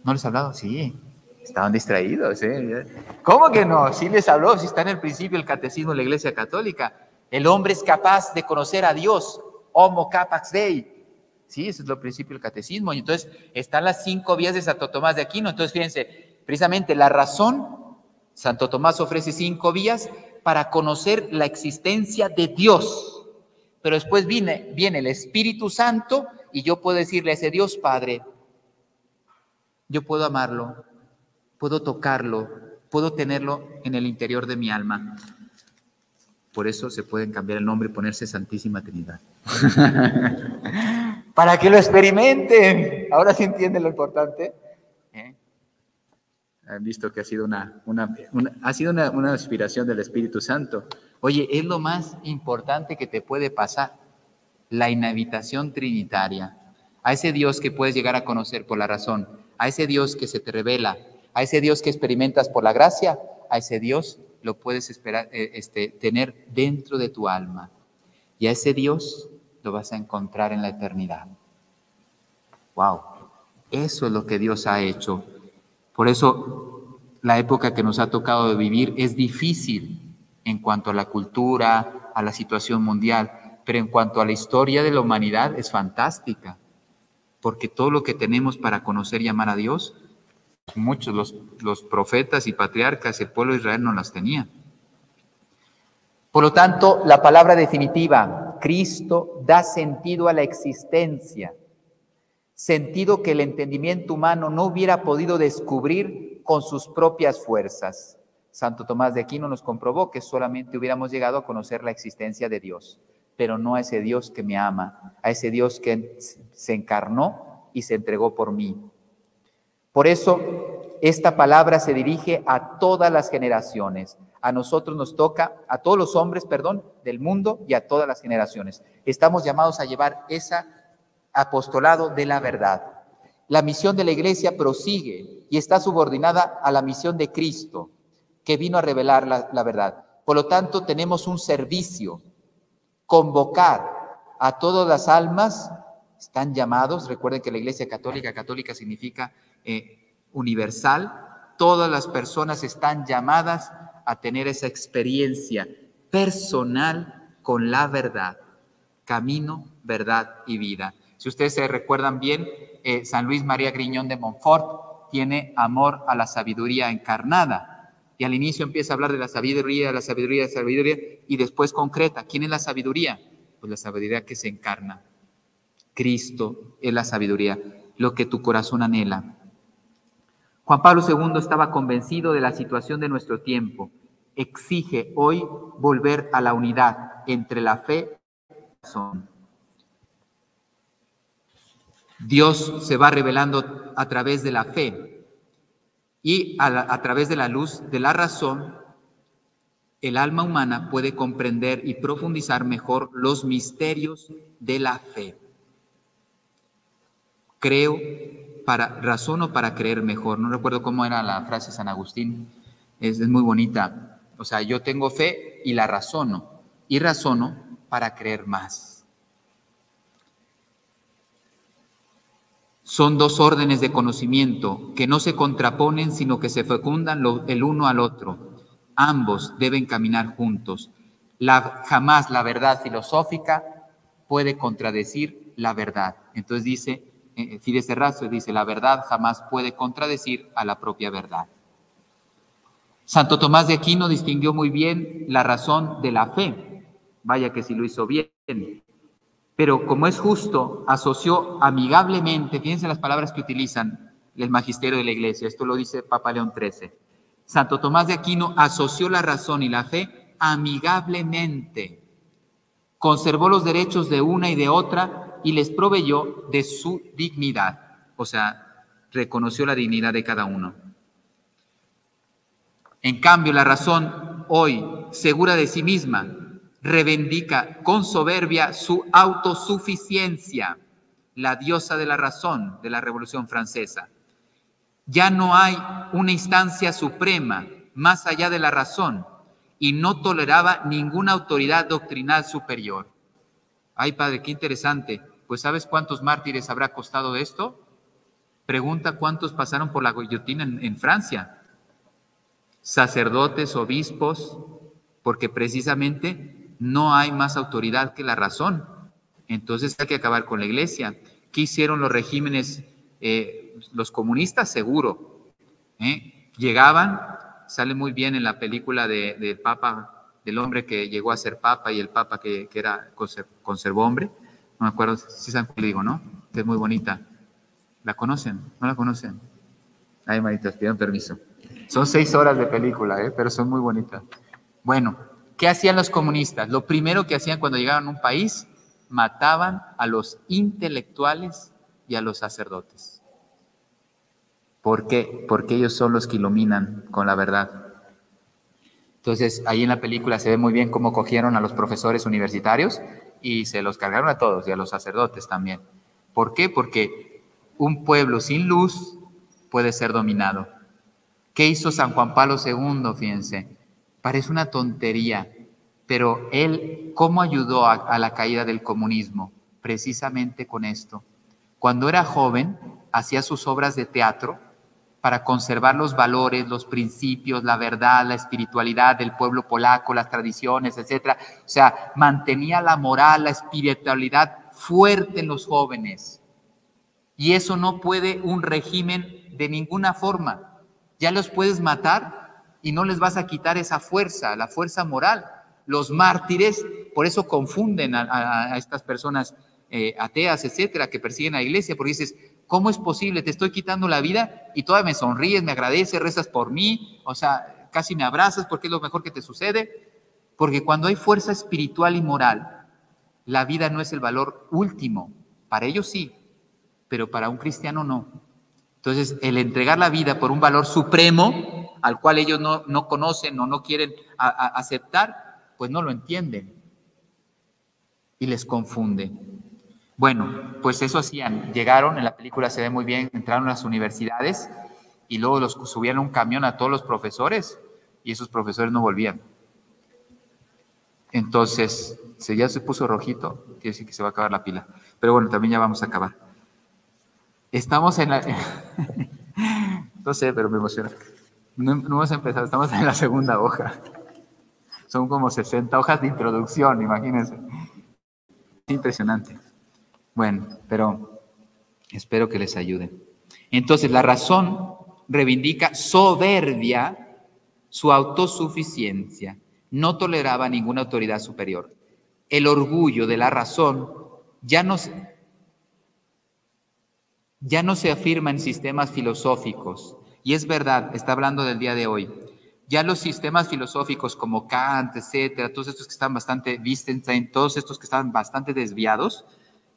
¿No les ha hablado? Sí, estaban distraídos. ¿eh? ¿Cómo que no? Sí les habló, si está en el principio el catecismo de la Iglesia Católica. El hombre es capaz de conocer a Dios, homo capax dei. Sí, ese es lo principio del catecismo. Y entonces están las cinco vías de Santo Tomás de Aquino. Entonces, fíjense, precisamente la razón Santo Tomás ofrece cinco vías para conocer la existencia de Dios. Pero después viene, viene el Espíritu Santo y yo puedo decirle a ese Dios Padre, yo puedo amarlo, puedo tocarlo, puedo tenerlo en el interior de mi alma. Por eso se pueden cambiar el nombre y ponerse Santísima Trinidad. [laughs] Para que lo experimenten. Ahora sí entienden lo importante han visto que ha sido una, una, ha sido una, una aspiración del Espíritu Santo. Oye, es lo más importante que te puede pasar, la inhabitación trinitaria. A ese Dios que puedes llegar a conocer por la razón, a ese Dios que se te revela, a ese Dios que experimentas por la gracia, a ese Dios lo puedes esperar, eh, este, tener dentro de tu alma. Y a ese Dios lo vas a encontrar en la eternidad. Wow, eso es lo que Dios ha hecho. Por eso la época que nos ha tocado de vivir es difícil en cuanto a la cultura, a la situación mundial, pero en cuanto a la historia de la humanidad es fantástica, porque todo lo que tenemos para conocer y amar a Dios, muchos los, los profetas y patriarcas, el pueblo de Israel no las tenía. Por lo tanto, la palabra definitiva, Cristo, da sentido a la existencia, sentido que el entendimiento humano no hubiera podido descubrir con sus propias fuerzas. Santo Tomás de Aquino nos comprobó que solamente hubiéramos llegado a conocer la existencia de Dios, pero no a ese Dios que me ama, a ese Dios que se encarnó y se entregó por mí. Por eso, esta palabra se dirige a todas las generaciones. A nosotros nos toca, a todos los hombres, perdón, del mundo y a todas las generaciones. Estamos llamados a llevar ese apostolado de la verdad. La misión de la iglesia prosigue y está subordinada a la misión de Cristo que vino a revelar la, verdad. Por lo tanto, tenemos un servicio, convocar a todas las almas, están llamados, recuerden que la Iglesia Católica, católica significa eh, universal, todas las personas están llamadas a tener esa experiencia personal con la verdad, camino, verdad y vida. Si ustedes se recuerdan bien, eh, San Luis María Griñón de Montfort tiene amor a la sabiduría encarnada y al inicio empieza a hablar de la sabiduría, la sabiduría, la sabiduría, y después concreta. ¿Quién es la sabiduría? Pues la sabiduría que se encarna. Cristo es la sabiduría, lo que tu corazón anhela. Juan Pablo II estaba convencido de la situación de nuestro tiempo. Exige hoy volver a la unidad entre la fe y la razón. Dios se va revelando a través de la fe, y a, través de la luz de la razón, el alma humana puede comprender y profundizar mejor los misterios de la fe. Creo para razono para creer mejor. No recuerdo cómo era la frase de San Agustín. Es, es muy bonita. O sea, yo tengo fe y la razono. Y razono para creer más. Son dos órdenes de conocimiento que no se contraponen, sino que se fecundan el uno al otro. Ambos deben caminar juntos. Jamás la verdad filosófica puede contradecir la verdad. Entonces dice, eh, Fides Terrazo dice, la verdad jamás puede contradecir a la propia verdad. Santo Tomás de Aquino distinguió muy bien la razón de la fe. Vaya que si lo hizo bien pero como es justo, asoció amigablemente, fíjense las palabras que utilizan el magisterio de la iglesia, esto lo dice Papa León XIII. Santo Tomás de Aquino asoció la razón y la fe amigablemente, conservó los derechos de una y de otra y les proveyó de su dignidad, o sea, reconoció la dignidad de cada uno. En cambio, la razón hoy, segura de sí misma, reivindica con soberbia su autosuficiencia, la diosa de la razón de la Revolución Francesa. Ya no hay una instancia suprema más allá de la razón y no toleraba ninguna autoridad doctrinal superior. Ay, padre, qué interesante. Pues ¿sabes cuántos mártires habrá costado esto? Pregunta cuántos pasaron por la guillotina en, en Francia. Sacerdotes, obispos, porque precisamente no hay más autoridad que la razón. Entonces hay que acabar con la iglesia. ¿Qué hicieron los regímenes, eh, los comunistas? Seguro. ¿eh? Llegaban, sale muy bien en la película del Papa, del hombre que llegó a ser Papa y el Papa que, era conservó hombre. No me acuerdo si saben qué digo, ¿no? Que es muy bonita. ¿La conocen? ¿No la conocen? Ay, manitas, pidan permiso. Son seis horas de película, ¿eh? pero son muy bonitas. Bueno, ¿Qué hacían los comunistas? Lo primero que hacían cuando llegaban a un país, mataban a los intelectuales y a los sacerdotes. ¿Por qué? Porque ellos son los que iluminan con la verdad. Entonces, ahí en la película se ve muy bien cómo cogieron a los profesores universitarios y se los cargaron a todos y a los sacerdotes también. ¿Por qué? Porque un pueblo sin luz puede ser dominado. ¿Qué hizo San Juan Pablo II? Fíjense, Parece una tontería, pero él, ¿cómo ayudó a, la caída del comunismo? Precisamente con esto. Cuando era joven, hacía sus obras de teatro para conservar los valores, los principios, la verdad, la espiritualidad del pueblo polaco, las tradiciones, etc. O sea, mantenía la moral, la espiritualidad fuerte en los jóvenes. Y eso no puede un régimen de ninguna forma. Ya los puedes matar y no les vas a quitar esa fuerza, la fuerza moral. Los mártires, por eso confunden a, estas personas eh, ateas, etcétera, que persiguen a la iglesia, porque dices, ¿Cómo es posible? Te estoy quitando la vida y todavía me sonríes, me agradeces, rezas por mí, o sea, casi me abrazas porque es lo mejor que te sucede. Porque cuando hay fuerza espiritual y moral, la vida no es el valor último. Para ellos sí, pero para un cristiano no. Entonces, el entregar la vida por un valor supremo al cual ellos no, no conocen o no quieren aceptar, pues no lo entienden y les confunde. Bueno, pues eso hacían. Llegaron, en la película se ve muy bien, entraron a las universidades y luego los subían un camión a todos los profesores y esos profesores no volvían. Entonces, si ya se puso rojito, quiere decir que se va a acabar la pila. Pero bueno, también ya vamos a acabar. Estamos en la... [laughs] no sé, pero me emociona. No, hemos empezado, estamos en la segunda hoja. Son como 60 hojas de introducción, imagínense. Impresionante. Bueno, pero espero que les ayude. Entonces, la razón reivindica soberbia, su autosuficiencia, no toleraba ninguna autoridad superior. El orgullo de la razón ya no se afirma en sistemas filosóficos. Y es verdad, está hablando del día de hoy. Ya los sistemas filosóficos como Kant, etcétera, todos estos que están bastante, Wittgenstein, todos estos que están bastante desviados,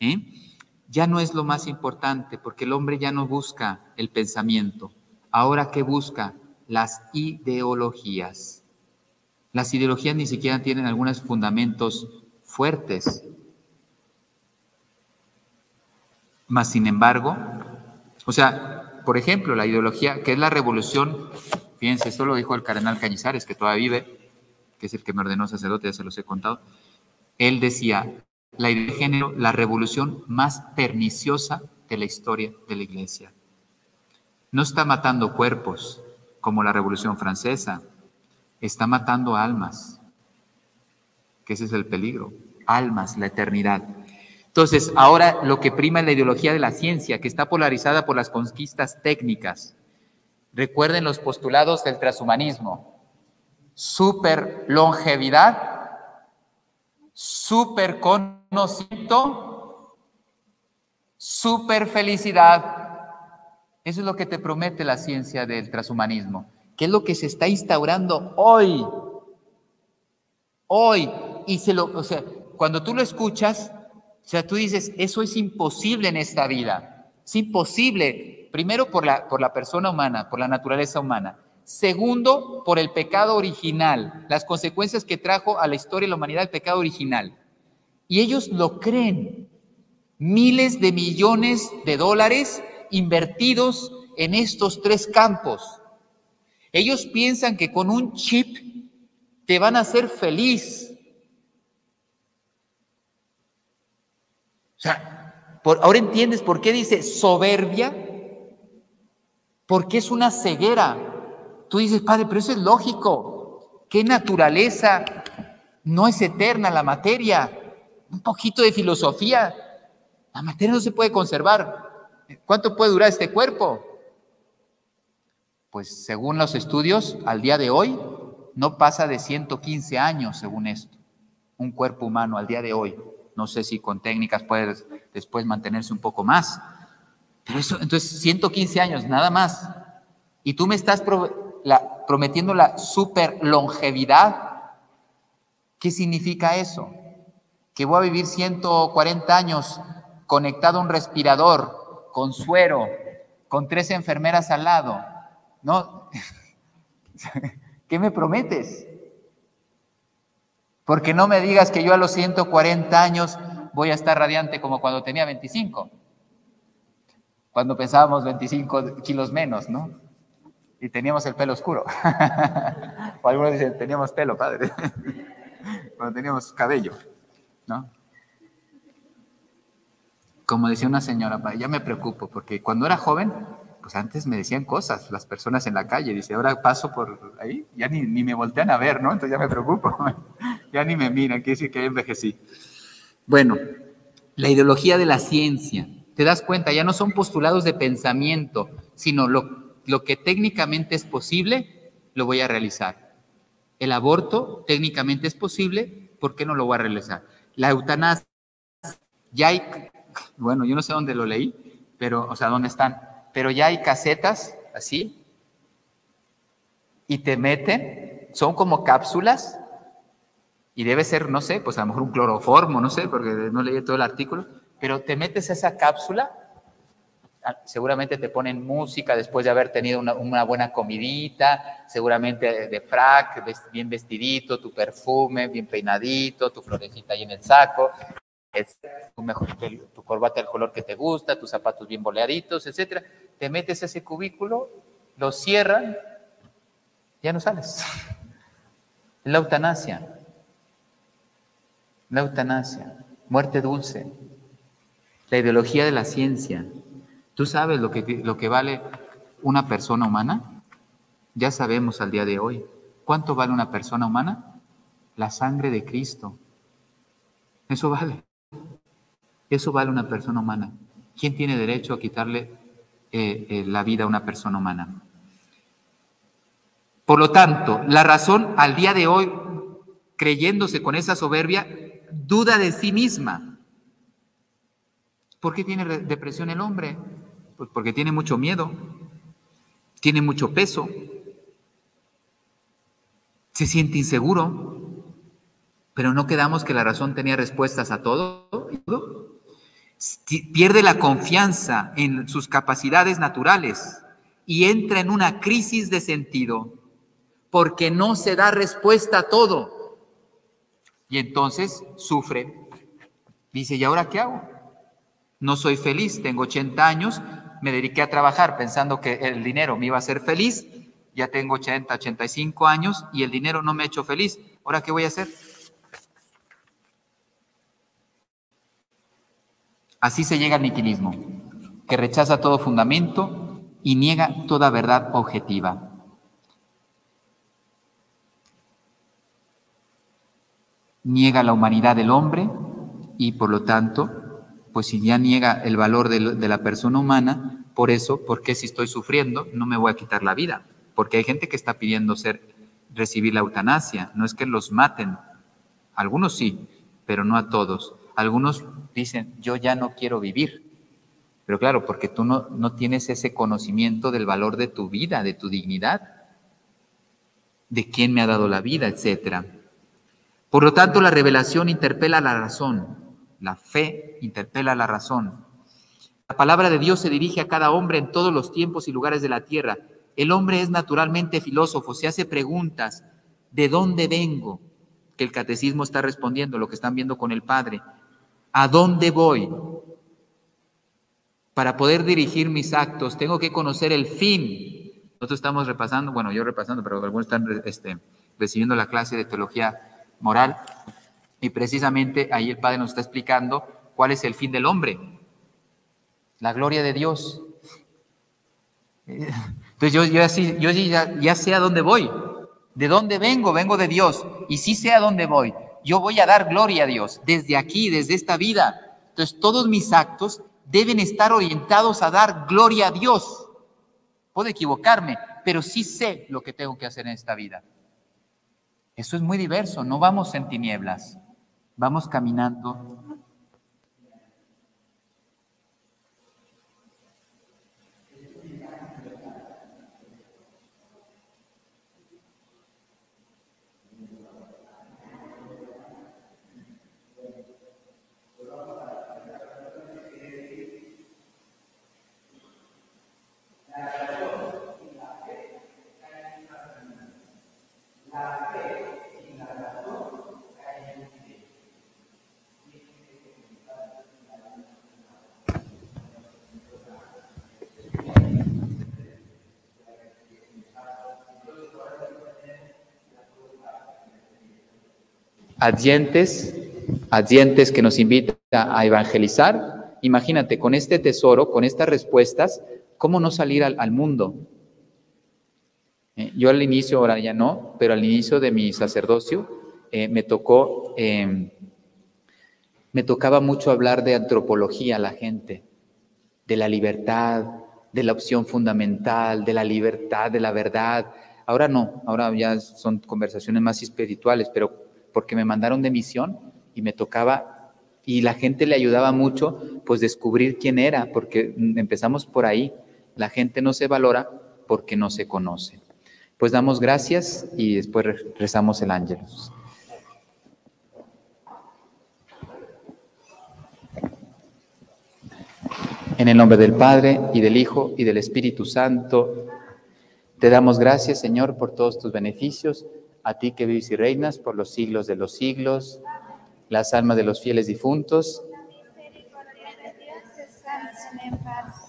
¿eh? ya no es lo más importante, porque el hombre ya no busca el pensamiento. Ahora, ¿qué busca? Las ideologías. Las ideologías ni siquiera tienen algunos fundamentos fuertes. Más sin embargo, o sea, por ejemplo, la ideología, que es la revolución, fíjense, esto lo dijo el cardenal Cañizares, que todavía vive, que es el que me ordenó sacerdote, ya se los he contado. Él decía, la idea de género la revolución más perniciosa de la historia de la Iglesia. No está matando cuerpos como la Revolución Francesa, está matando almas, que ese es el peligro, almas, la eternidad. Entonces, ahora lo que prima es la ideología de la ciencia, que está polarizada por las conquistas técnicas. Recuerden los postulados del transhumanismo. Super longevidad super conocimiento, super felicidad. Eso es lo que te promete la ciencia del transhumanismo, que es lo que se está instaurando hoy. Hoy. Y se lo, o sea, cuando tú lo escuchas, o sea, tú dices, eso es imposible en esta vida. Es imposible, primero por la, por la persona humana, por la naturaleza humana. Segundo, por el pecado original, las consecuencias que trajo a la historia y la humanidad el pecado original. Y ellos lo creen. Miles de millones de dólares invertidos en estos tres campos. Ellos piensan que con un chip te van a hacer feliz. O sea, ahora entiendes por qué dice soberbia, porque es una ceguera. Tú dices, Padre, pero eso es lógico. ¿Qué naturaleza no es eterna la materia? Un poquito de filosofía. La materia no se puede conservar. ¿Cuánto puede durar este cuerpo? Pues según los estudios, al día de hoy, no pasa de 115 años, según esto. Un cuerpo humano al día de hoy. No sé si con técnicas puede después mantenerse un poco más. Pero eso, entonces, 115 años, nada más. Y tú me estás prometiendo la super longevidad. ¿Qué significa eso? Que voy a vivir 140 años conectado a un respirador, con suero, con tres enfermeras al lado. ¿No? [laughs] ¿Qué me prometes? Porque no me digas que yo a los 140 años voy a estar radiante como cuando tenía 25, cuando pensábamos 25 kilos menos, ¿no? y teníamos el pelo oscuro. [laughs] o algunos dicen, teníamos pelo, padre. [laughs] Cuando teníamos cabello, ¿no? Como decía una señora, ya me preocupo, porque cuando era joven, pues antes me decían cosas las personas en la calle, dice, ahora paso por ahí, ya ni, ni me voltean a ver, ¿no? Entonces ya me preocupo, [laughs] ya ni me miran, quiere decir que envejecí. Bueno, la ideología de la ciencia, te das cuenta, ya no son postulados de pensamiento, sino lo, lo que técnicamente es posible, lo voy a realizar. El aborto técnicamente es posible, ¿por qué no lo voy a realizar? La eutanasia, ya bueno, yo no sé dónde lo leí, pero, o sea, dónde están, pero ya hay casetas así, y te meten, son como cápsulas, y debe ser, no sé, pues a lo mejor un cloroformo, no sé, porque no leí todo el artículo, pero te metes esa cápsula, ah, seguramente te ponen música después de haber tenido una, buena comidita, seguramente de frac, bien vestidito, tu perfume, bien peinadito, tu florecita ahí en el saco, tu, mejor, tu corbata del color que te gusta, tus zapatos bien boleaditos, etcétera. Te metes a ese cubículo, lo cierran, ya no sales. La eutanasia. La eutanasia. Muerte dulce. La ideología de la ciencia. ¿Tú sabes lo que, lo que vale una persona humana? Ya sabemos al día de hoy. ¿Cuánto vale una persona humana? La sangre de Cristo. Eso vale. Eso vale una persona humana. ¿Quién tiene derecho a quitarle eh, eh, la vida a una persona humana? Por lo tanto, la razón al día de hoy, creyéndose con esa soberbia, duda de sí misma. ¿Por qué tiene depresión el hombre? Pues porque tiene mucho miedo, tiene mucho peso, se siente inseguro, pero no quedamos que la razón tenía respuestas a todo pierde la confianza en sus capacidades naturales y entra en una crisis de sentido porque no se da respuesta a todo. Y entonces sufre. Dice, ¿y ahora qué hago? No soy feliz, tengo 80 años, me dediqué a trabajar pensando que el dinero me iba a hacer feliz, ya tengo 80, 85 años y el dinero no me ha hecho feliz. ¿Ahora qué voy a hacer? Así se llega al niquilismo, que rechaza todo fundamento y niega toda verdad objetiva. Niega la humanidad del hombre y por lo tanto, pues si ya niega el valor de, la persona humana, por eso, ¿por qué si estoy sufriendo no me voy a quitar la vida? Porque hay gente que está pidiendo ser, recibir la eutanasia, no es que los maten, algunos sí, pero no a todos. Algunos dicen, yo ya no quiero vivir. Pero claro, porque tú no, no tienes ese conocimiento del valor de tu vida, de tu dignidad, de quién me ha dado la vida, etc. Por lo tanto, la revelación interpela la razón, la fe interpela la razón. La palabra de Dios se dirige a cada hombre en todos los tiempos y lugares de la tierra. El hombre es naturalmente filósofo, se hace preguntas, ¿de dónde vengo? Que el catecismo está respondiendo, lo que están viendo con el Padre. ¿A dónde voy? Para poder dirigir mis actos, tengo que conocer el fin. Nosotros estamos repasando, bueno, yo repasando, pero algunos están este, recibiendo la clase de teología moral. Y precisamente ahí el Padre nos está explicando cuál es el fin del hombre. La gloria de Dios. Entonces yo, así, yo ya, ya sé a dónde voy. ¿De dónde vengo? Vengo de Dios. Y sí sé a dónde voy yo voy a dar gloria a Dios desde aquí, desde esta vida. Entonces todos mis actos deben estar orientados a dar gloria a Dios. Puedo equivocarme, pero sí sé lo que tengo que hacer en esta vida. Eso es muy diverso, no vamos en tinieblas, vamos caminando adyentes, adyentes que nos invita a evangelizar. Imagínate, con este tesoro, con estas respuestas, ¿cómo no salir al, mundo? Eh, yo al inicio, ahora ya no, pero al inicio de mi sacerdocio eh, me tocó, em, me tocaba mucho hablar de antropología a la gente, de la libertad, de la opción fundamental, de la libertad, de la verdad. Ahora no, ahora ya son conversaciones más espirituales, pero porque me mandaron de misión y me tocaba, y la gente le ayudaba mucho, pues descubrir quién era, porque empezamos por ahí. La gente no se valora porque no se conoce. Pues damos gracias y después rezamos el ángelus. En el nombre del Padre y del Hijo y del Espíritu Santo, te damos gracias, Señor, por todos tus beneficios, a ti que vives y reinas por los siglos de los siglos, las almas de los fieles difuntos. En paz.